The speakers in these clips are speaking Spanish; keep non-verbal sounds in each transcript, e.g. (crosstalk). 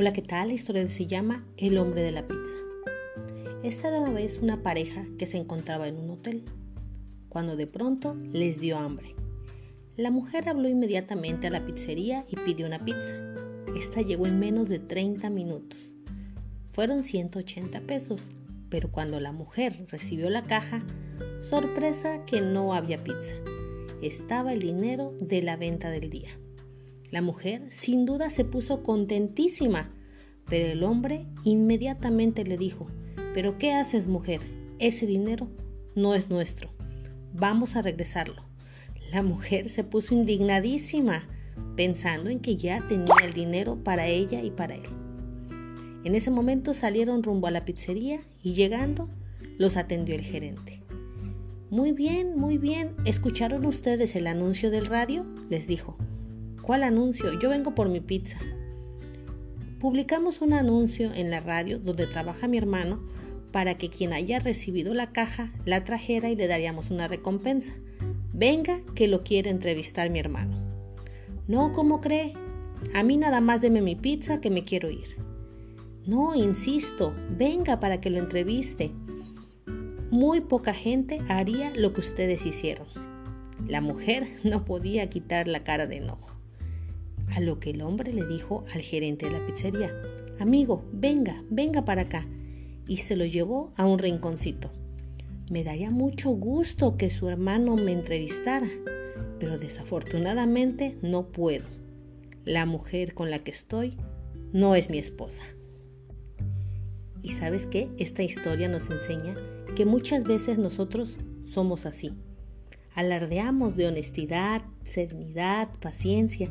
Hola, ¿qué tal? La historia se llama El hombre de la pizza. Esta era una vez una pareja que se encontraba en un hotel, cuando de pronto les dio hambre. La mujer habló inmediatamente a la pizzería y pidió una pizza. Esta llegó en menos de 30 minutos. Fueron 180 pesos, pero cuando la mujer recibió la caja, sorpresa que no había pizza. Estaba el dinero de la venta del día. La mujer sin duda se puso contentísima, pero el hombre inmediatamente le dijo, ¿pero qué haces mujer? Ese dinero no es nuestro. Vamos a regresarlo. La mujer se puso indignadísima, pensando en que ya tenía el dinero para ella y para él. En ese momento salieron rumbo a la pizzería y llegando los atendió el gerente. Muy bien, muy bien. ¿Escucharon ustedes el anuncio del radio? les dijo. ¿Cuál anuncio? Yo vengo por mi pizza. Publicamos un anuncio en la radio donde trabaja mi hermano para que quien haya recibido la caja la trajera y le daríamos una recompensa. Venga, que lo quiere entrevistar mi hermano. No, ¿cómo cree? A mí nada más deme mi pizza que me quiero ir. No, insisto, venga para que lo entreviste. Muy poca gente haría lo que ustedes hicieron. La mujer (laughs) no podía quitar la cara de enojo. A lo que el hombre le dijo al gerente de la pizzería, amigo, venga, venga para acá. Y se lo llevó a un rinconcito. Me daría mucho gusto que su hermano me entrevistara, pero desafortunadamente no puedo. La mujer con la que estoy no es mi esposa. Y sabes qué? Esta historia nos enseña que muchas veces nosotros somos así. Alardeamos de honestidad, serenidad, paciencia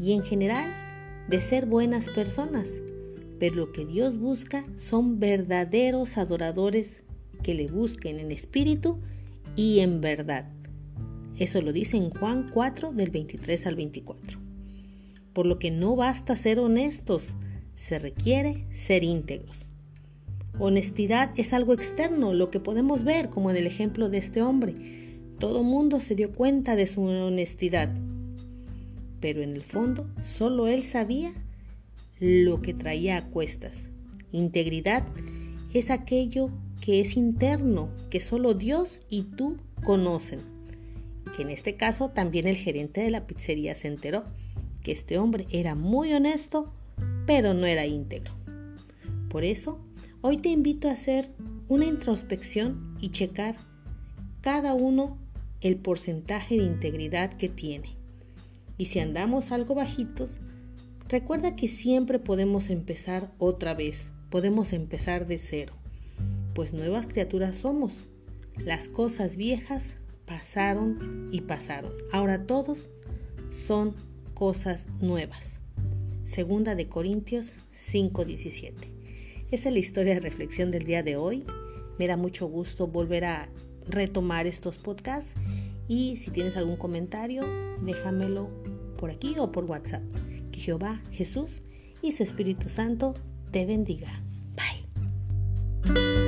y en general de ser buenas personas. Pero lo que Dios busca son verdaderos adoradores que le busquen en espíritu y en verdad. Eso lo dice en Juan 4 del 23 al 24. Por lo que no basta ser honestos, se requiere ser íntegros. Honestidad es algo externo, lo que podemos ver como en el ejemplo de este hombre. Todo mundo se dio cuenta de su honestidad, pero en el fondo solo él sabía lo que traía a cuestas. Integridad es aquello que es interno, que solo Dios y tú conocen. Que en este caso también el gerente de la pizzería se enteró que este hombre era muy honesto, pero no era íntegro. Por eso, hoy te invito a hacer una introspección y checar cada uno el porcentaje de integridad que tiene. Y si andamos algo bajitos, recuerda que siempre podemos empezar otra vez, podemos empezar de cero, pues nuevas criaturas somos. Las cosas viejas pasaron y pasaron. Ahora todos son cosas nuevas. Segunda de Corintios 5:17. Esa es la historia de reflexión del día de hoy. Me da mucho gusto volver a retomar estos podcasts y si tienes algún comentario, déjamelo por aquí o por WhatsApp. Que Jehová, Jesús y su Espíritu Santo te bendiga. Bye.